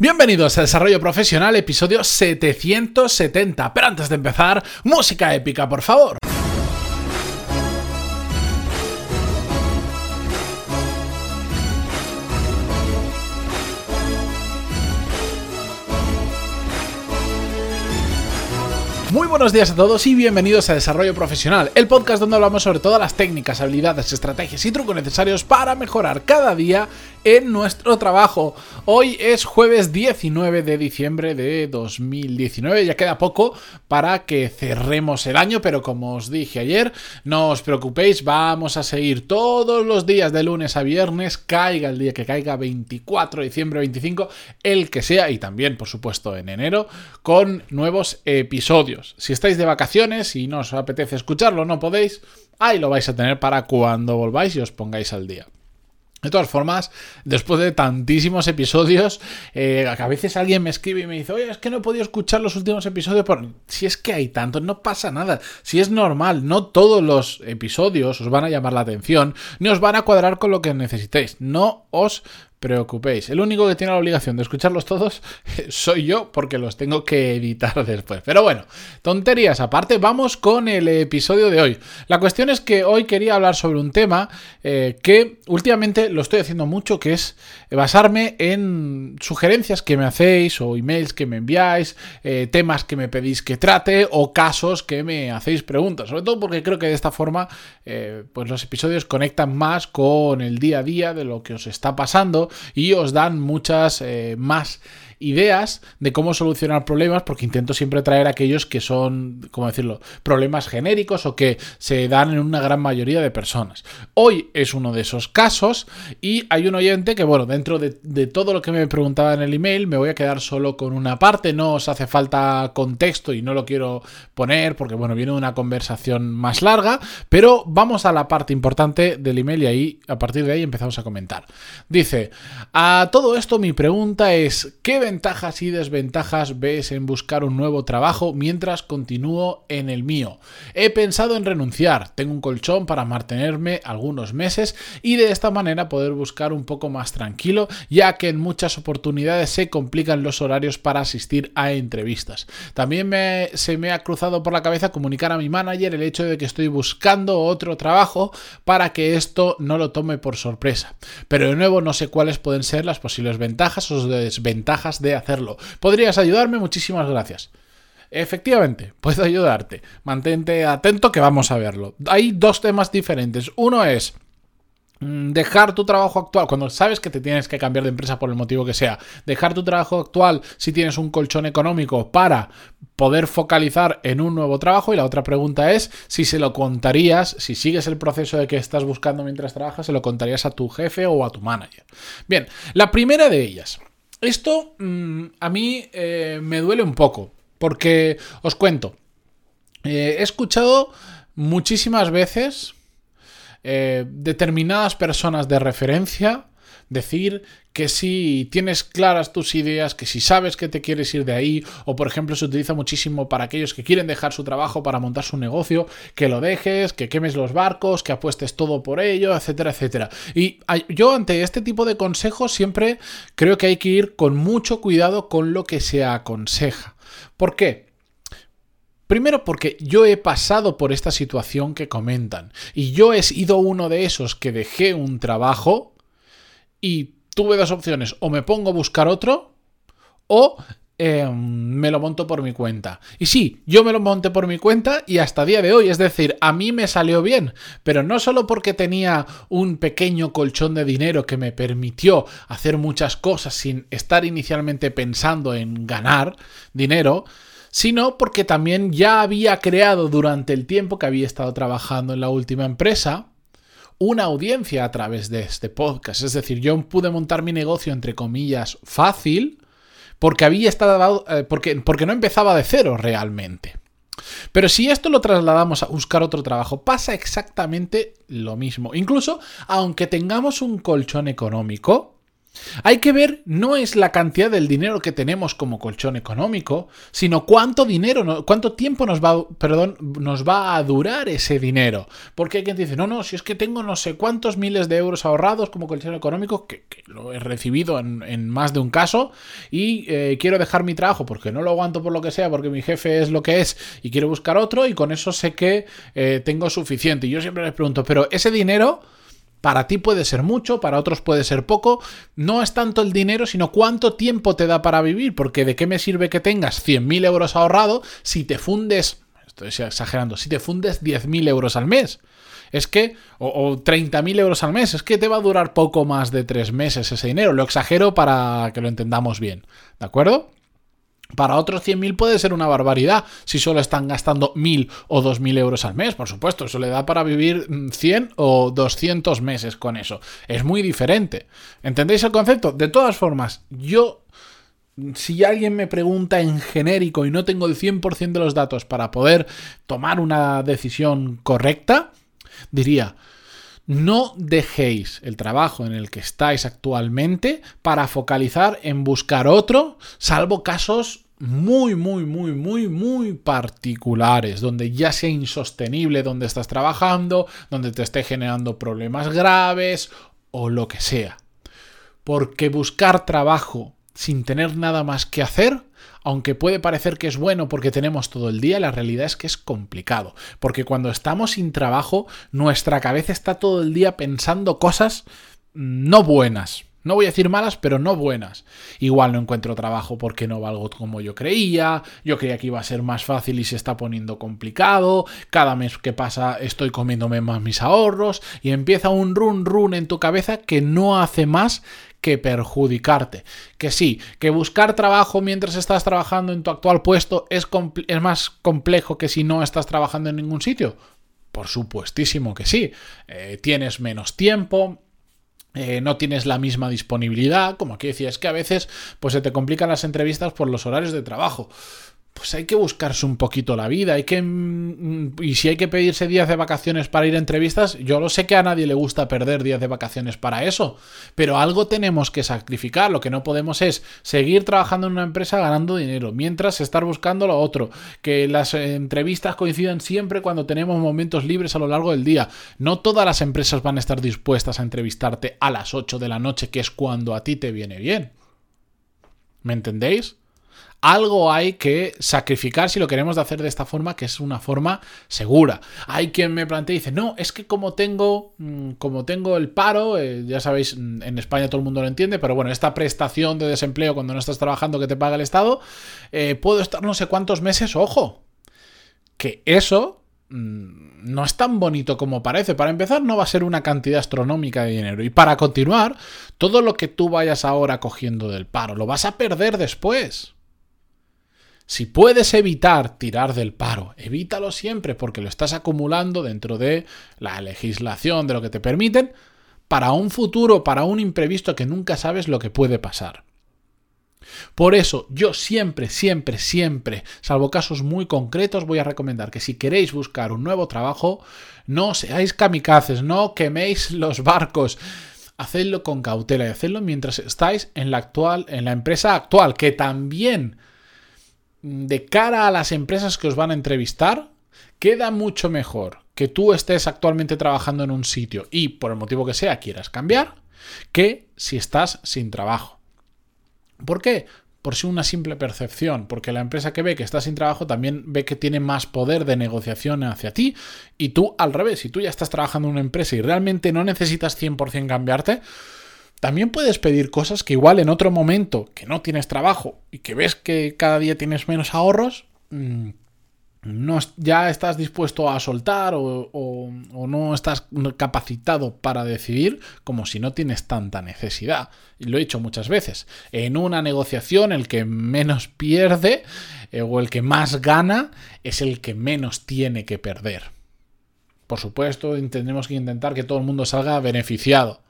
Bienvenidos a Desarrollo Profesional, episodio 770. Pero antes de empezar, música épica, por favor. Muy buenos días a todos y bienvenidos a Desarrollo Profesional, el podcast donde hablamos sobre todas las técnicas, habilidades, estrategias y trucos necesarios para mejorar cada día en nuestro trabajo. Hoy es jueves 19 de diciembre de 2019, ya queda poco para que cerremos el año, pero como os dije ayer, no os preocupéis, vamos a seguir todos los días de lunes a viernes, caiga el día que caiga, 24 de diciembre, 25, el que sea, y también por supuesto en enero, con nuevos episodios. Si estáis de vacaciones y no os apetece escucharlo, no podéis, ahí lo vais a tener para cuando volváis y os pongáis al día. De todas formas, después de tantísimos episodios, eh, a veces alguien me escribe y me dice, oye, es que no he podido escuchar los últimos episodios. Por... Si es que hay tantos, no pasa nada. Si es normal, no todos los episodios os van a llamar la atención, ni os van a cuadrar con lo que necesitéis. No os preocupéis. El único que tiene la obligación de escucharlos todos soy yo porque los tengo que editar después. Pero bueno, tonterías aparte, vamos con el episodio de hoy. La cuestión es que hoy quería hablar sobre un tema eh, que últimamente lo estoy haciendo mucho, que es basarme en sugerencias que me hacéis o emails que me enviáis, eh, temas que me pedís que trate o casos que me hacéis preguntas. Sobre todo porque creo que de esta forma eh, pues los episodios conectan más con el día a día de lo que os está pasando y os dan muchas eh, más ideas de cómo solucionar problemas, porque intento siempre traer aquellos que son, ¿cómo decirlo?, problemas genéricos o que se dan en una gran mayoría de personas. Hoy es uno de esos casos y hay un oyente que, bueno, dentro de, todo lo que me preguntaba en el email, me voy a quedar solo con una parte, no os hace falta contexto y no lo quiero poner porque, bueno, viene una conversación más larga, pero vamos a la parte importante del email y ahí, a partir de ahí empezamos a comentar. Dice, a todo esto mi pregunta es, ¿qué ventajas y desventajas ves en buscar un nuevo trabajo mientras continúo en el mío? He pensado en renunciar, tengo un colchón para mantenerme algunos meses y de esta manera poder buscar un poco más tranquilo, ya que en muchas oportunidades se complican los horarios para asistir a entrevistas. También me, se me ha cruzado por la cabeza comunicar a mi manager el hecho de que estoy buscando otro trabajo para que esto no lo tome por sorpresa. Pero de nuevo no sé cuáles pueden ser las posibles ventajas o desventajas de hacerlo. ¿Podrías ayudarme? Muchísimas gracias. Efectivamente, puedo ayudarte. Mantente atento que vamos a verlo. Hay dos temas diferentes. Uno es mm, dejar tu trabajo actual, cuando sabes que te tienes que cambiar de empresa por el motivo que sea, dejar tu trabajo actual si tienes un colchón económico para poder focalizar en un nuevo trabajo y la otra pregunta es si se lo contarías, si sigues el proceso de que estás buscando mientras trabajas, se lo contarías a tu jefe o a tu manager. Bien, la primera de ellas, esto mm, a mí eh, me duele un poco, porque os cuento, eh, he escuchado muchísimas veces eh, determinadas personas de referencia decir que si tienes claras tus ideas, que si sabes que te quieres ir de ahí, o por ejemplo se utiliza muchísimo para aquellos que quieren dejar su trabajo para montar su negocio, que lo dejes, que quemes los barcos, que apuestes todo por ello, etcétera, etcétera. Y yo ante este tipo de consejos siempre creo que hay que ir con mucho cuidado con lo que se aconseja. ¿Por qué? Primero porque yo he pasado por esta situación que comentan y yo he sido uno de esos que dejé un trabajo y tuve dos opciones, o me pongo a buscar otro o em, me lo monto por mi cuenta. Y sí, yo me lo monté por mi cuenta y hasta día de hoy, es decir, a mí me salió bien, pero no solo porque tenía un pequeño colchón de dinero que me permitió hacer muchas cosas sin estar inicialmente pensando en ganar dinero, sino porque también ya había creado durante el tiempo que había estado trabajando en la última empresa una audiencia a través de este podcast. Es decir, yo pude montar mi negocio, entre comillas, fácil, porque había estado. Eh, porque, porque no empezaba de cero realmente. Pero si esto lo trasladamos a buscar otro trabajo, pasa exactamente lo mismo. Incluso, aunque tengamos un colchón económico, Hay que ver no es la cantidad del dinero que tenemos como colchón económico, sino cuánto dinero, cuánto tiempo nos va, perdón, nos va a durar ese dinero. Porque hay quien dice, no, no, si es que tengo no sé cuántos miles de euros ahorrados como colchón económico, que, lo he recibido en, más de un caso, y eh, quiero dejar mi trabajo porque no lo aguanto por lo que sea, porque mi jefe es lo que es, y quiero buscar otro, y con eso sé que eh, tengo suficiente. Y yo siempre les pregunto, pero ese dinero para ti puede ser mucho, para otros puede ser poco. No es tanto el dinero, sino cuánto tiempo te da para vivir. Porque de qué me sirve que tengas 100.000 euros ahorrado si te fundes, estoy exagerando, si te fundes 10.000 euros al mes. Es que, o, o 30.000 euros al mes, es que te va a durar poco más de tres meses ese dinero. Lo exagero para que lo entendamos bien. ¿De acuerdo? Para otros 100.000 puede ser una barbaridad si solo están gastando 1.000 o 2.000 euros al mes. Por supuesto, eso le da para vivir 100 mm, o 200 meses con eso. Es muy diferente. ¿Entendéis el concepto? De todas formas, yo si alguien me pregunta en genérico y no tengo el 100% de los datos para poder tomar una decisión correcta, diría, no dejéis el trabajo en el que estáis actualmente para focalizar en buscar otro, salvo casos muy, muy, muy, muy, muy particulares, donde ya sea insostenible donde estás trabajando, donde te esté generando problemas graves o lo que sea. Porque buscar trabajo sin tener nada más que hacer aunque puede parecer que es bueno porque tenemos todo el día, la realidad es que es complicado. Porque cuando estamos sin trabajo, nuestra cabeza está todo el día pensando cosas no buenas. No voy a decir malas, pero no buenas. Igual no encuentro trabajo porque no valgo como yo creía, yo creía que iba a ser más fácil y se está poniendo complicado, cada mes que pasa estoy comiéndome más mis ahorros y empieza un run run en tu cabeza que no hace más que perjudicarte. Que sí, que buscar trabajo mientras estás trabajando en tu actual puesto es, más complejo que si no estás trabajando en ningún sitio. Por supuestísimo que sí. Eh, tienes menos tiempo, eh, no tienes la misma disponibilidad, como aquí decía, es que a veces pues se te complican las entrevistas por los horarios de trabajo pues hay que buscarse un poquito la vida, hay que mm, y si hay que pedirse días de vacaciones para ir a entrevistas, yo lo sé que a nadie le gusta perder días de vacaciones para eso, pero algo tenemos que sacrificar, lo que no podemos es seguir trabajando en una empresa ganando dinero, mientras estar buscando lo otro, que las entrevistas coincidan siempre cuando tenemos momentos libres a lo largo del día. No todas las empresas van a estar dispuestas a entrevistarte a las 8 de la noche, que es cuando a ti te viene bien. ¿Me entendéis? Algo hay que sacrificar si lo queremos hacer de esta forma, que es una forma segura. Hay quien me plantea y dice, no, es que como tengo, mm, como tengo el paro, eh, ya sabéis, mm, en España todo el mundo lo entiende, pero bueno, esta prestación de desempleo cuando no estás trabajando que te paga el Estado, eh, puedo estar no sé cuántos meses, ojo, que eso mm, no es tan bonito como parece. Para empezar, no va a ser una cantidad astronómica de dinero. Y para continuar, todo lo que tú vayas ahora cogiendo del paro, lo vas a perder después. Si puedes evitar tirar del paro, evítalo siempre porque lo estás acumulando dentro de la legislación, de lo que te permiten, para un futuro, para un imprevisto que nunca sabes lo que puede pasar. Por eso yo siempre, siempre, siempre, salvo casos muy concretos, voy a recomendar que si queréis buscar un nuevo trabajo, no seáis kamikazes, no queméis los barcos. Hacedlo con cautela y hacedlo mientras estáis en la actual, en la empresa actual, que también de cara a las empresas que os van a entrevistar, queda mucho mejor que tú estés actualmente trabajando en un sitio y por el motivo que sea quieras cambiar, que si estás sin trabajo. ¿Por qué? Por si una simple percepción, porque la empresa que ve que estás sin trabajo también ve que tiene más poder de negociación hacia ti y tú al revés, si tú ya estás trabajando en una empresa y realmente no necesitas 100% cambiarte, también puedes pedir cosas que igual en otro momento que no tienes trabajo y que ves que cada día tienes menos ahorros, mm, no, ya estás dispuesto a soltar o, no estás capacitado para decidir como si no tienes tanta necesidad. Y lo he dicho muchas veces. En una negociación el que menos pierde eh, o el que más gana es el que menos tiene que perder. Por supuesto, tenemos que intentar que todo el mundo salga beneficiado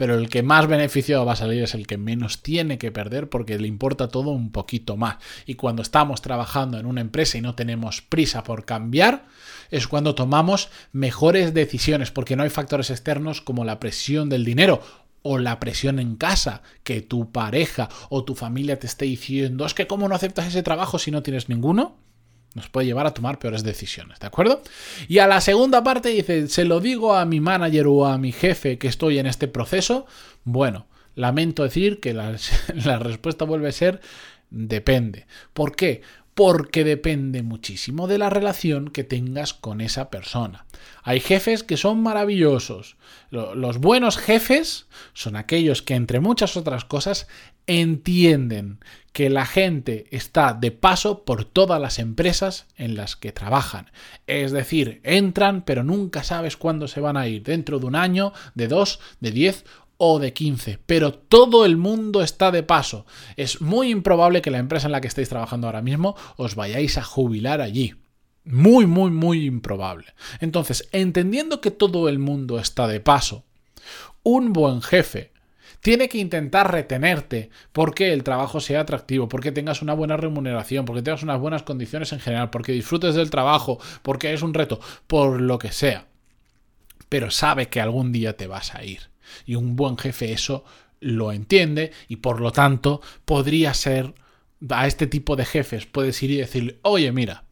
pero el que más beneficiado va a salir es el que menos tiene que perder porque le importa todo un poquito más. Y cuando estamos trabajando en una empresa y no tenemos prisa por cambiar, es cuando tomamos mejores decisiones porque no hay factores externos como la presión del dinero o la presión en casa, que tu pareja o tu familia te esté diciendo, es que cómo no aceptas ese trabajo si no tienes ninguno, nos puede llevar a tomar peores decisiones, ¿de acuerdo? Y a la segunda parte dice, ¿se lo digo a mi manager o a mi jefe que estoy en este proceso? Bueno, lamento decir que la, la respuesta vuelve a ser depende. ¿Por qué? Porque depende muchísimo de la relación que tengas con esa persona. Hay jefes que son maravillosos. Los buenos jefes son aquellos que, entre muchas otras cosas, entienden que la gente está de paso por todas las empresas en las que trabajan. Es decir, entran pero nunca sabes cuándo se van a ir, dentro de un año, de dos, de diez o de 15, pero todo el mundo está de paso. Es muy improbable que la empresa en la que estéis trabajando ahora mismo os vayáis a jubilar allí. Muy, muy, muy improbable. Entonces, entendiendo que todo el mundo está de paso, un buen jefe tiene que intentar retenerte porque el trabajo sea atractivo, porque tengas una buena remuneración, porque tengas unas buenas condiciones en general, porque disfrutes del trabajo, porque es un reto, por lo que sea. Pero sabe que algún día te vas a ir. Y un buen jefe eso lo entiende y por lo tanto podría ser a este tipo de jefes puedes ir y decirle, oye, mira,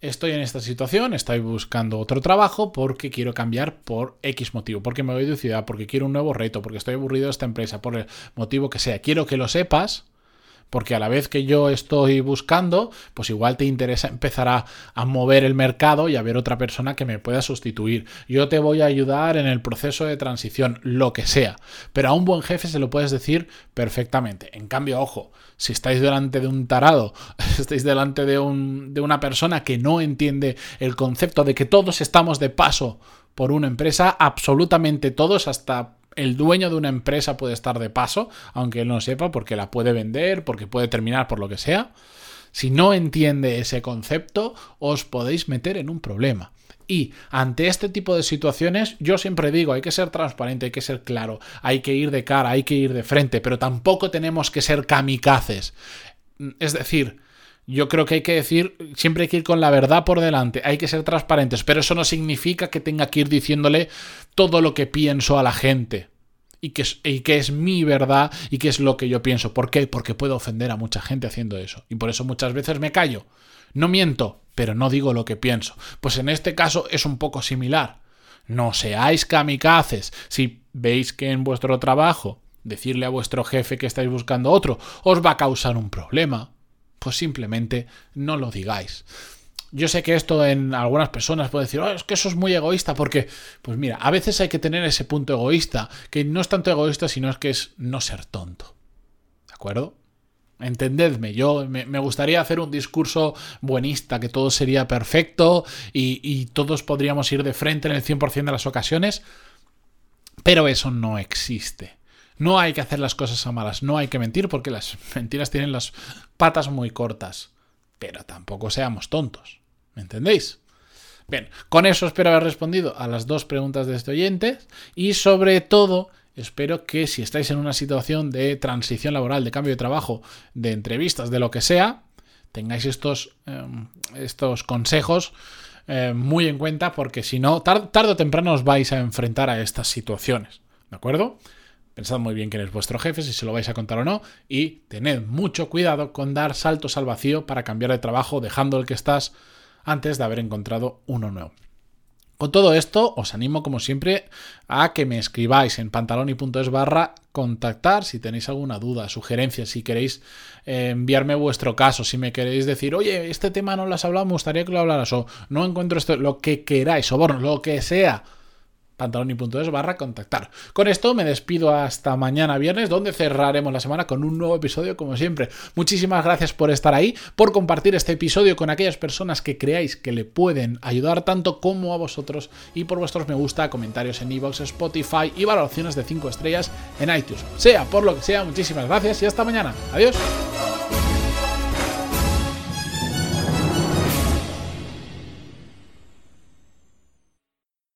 estoy en esta situación, estoy buscando otro trabajo porque quiero cambiar por X motivo, porque me voy de ciudad, porque quiero un nuevo reto, porque estoy aburrido de esta empresa, por el motivo que sea. Quiero que lo sepas porque a la vez que yo estoy buscando, pues igual te interesa empezar a, mover el mercado y a ver otra persona que me pueda sustituir. Yo te voy a ayudar en el proceso de transición, lo que sea. Pero a un buen jefe se lo puedes decir perfectamente. En cambio, ojo, si estáis delante de un tarado, estáis delante de, un, de una persona que no entiende el concepto de que todos estamos de paso por una empresa, absolutamente todos, hasta el dueño de una empresa puede estar de paso, aunque él no sepa, porque la puede vender, porque puede terminar por lo que sea. Si no entiende ese concepto, os podéis meter en un problema. Y ante este tipo de situaciones, yo siempre digo, hay que ser transparente, hay que ser claro, hay que ir de cara, hay que ir de frente, pero tampoco tenemos que ser kamikazes. Es decir, yo creo que hay que decir, siempre hay que ir con la verdad por delante, hay que ser transparentes, pero eso no significa que tenga que ir diciéndole todo lo que pienso a la gente. Y que, es, y que es mi verdad y que es lo que yo pienso. ¿Por qué? Porque puedo ofender a mucha gente haciendo eso. Y por eso muchas veces me callo. No miento, pero no digo lo que pienso. Pues en este caso es un poco similar. No seáis kamikazes. Si veis que en vuestro trabajo decirle a vuestro jefe que estáis buscando otro os va a causar un problema, pues simplemente no lo digáis. Yo sé que esto en algunas personas puede decir, oh, es que eso es muy egoísta, porque, pues mira, a veces hay que tener ese punto egoísta, que no es tanto egoísta, sino es que es no ser tonto. ¿De acuerdo? Entendedme, yo me, gustaría hacer un discurso buenista, que todo sería perfecto y, y todos podríamos ir de frente en el 100% de las ocasiones, pero eso no existe. No hay que hacer las cosas a malas, no hay que mentir porque las mentiras tienen las patas muy cortas. Pero tampoco seamos tontos. ¿Me entendéis? Bien, con eso espero haber respondido a las dos preguntas de este oyente y sobre todo espero que si estáis en una situación de transición laboral, de cambio de trabajo, de entrevistas, de lo que sea, tengáis estos, em, estos consejos eh, muy en cuenta porque si no, tarde o temprano os vais a enfrentar a estas situaciones. ¿De acuerdo? Pensad muy bien quién es vuestro jefe, si se lo vais a contar o no, y tened mucho cuidado con dar saltos al vacío para cambiar de trabajo dejando el que estás antes de haber encontrado uno nuevo. Con todo esto, os animo como siempre a que me escribáis en pantaloni.es barra contactar si tenéis alguna duda, sugerencia, si queréis eh, enviarme vuestro caso, si me queréis decir, oye, este tema no lo has hablado, me gustaría que lo hablaras, o no encuentro esto, lo que queráis, o bueno, lo que sea pantaloni.es barra contactar. Con esto me despido hasta mañana viernes, donde cerraremos la semana con un nuevo episodio como siempre. Muchísimas gracias por estar ahí, por compartir este episodio con aquellas personas que creáis que le pueden ayudar tanto como a vosotros y por vuestros me gusta, comentarios en iVoox, Spotify y valoraciones de 5 estrellas en iTunes. Sea por lo que sea, muchísimas gracias y hasta mañana. Adiós.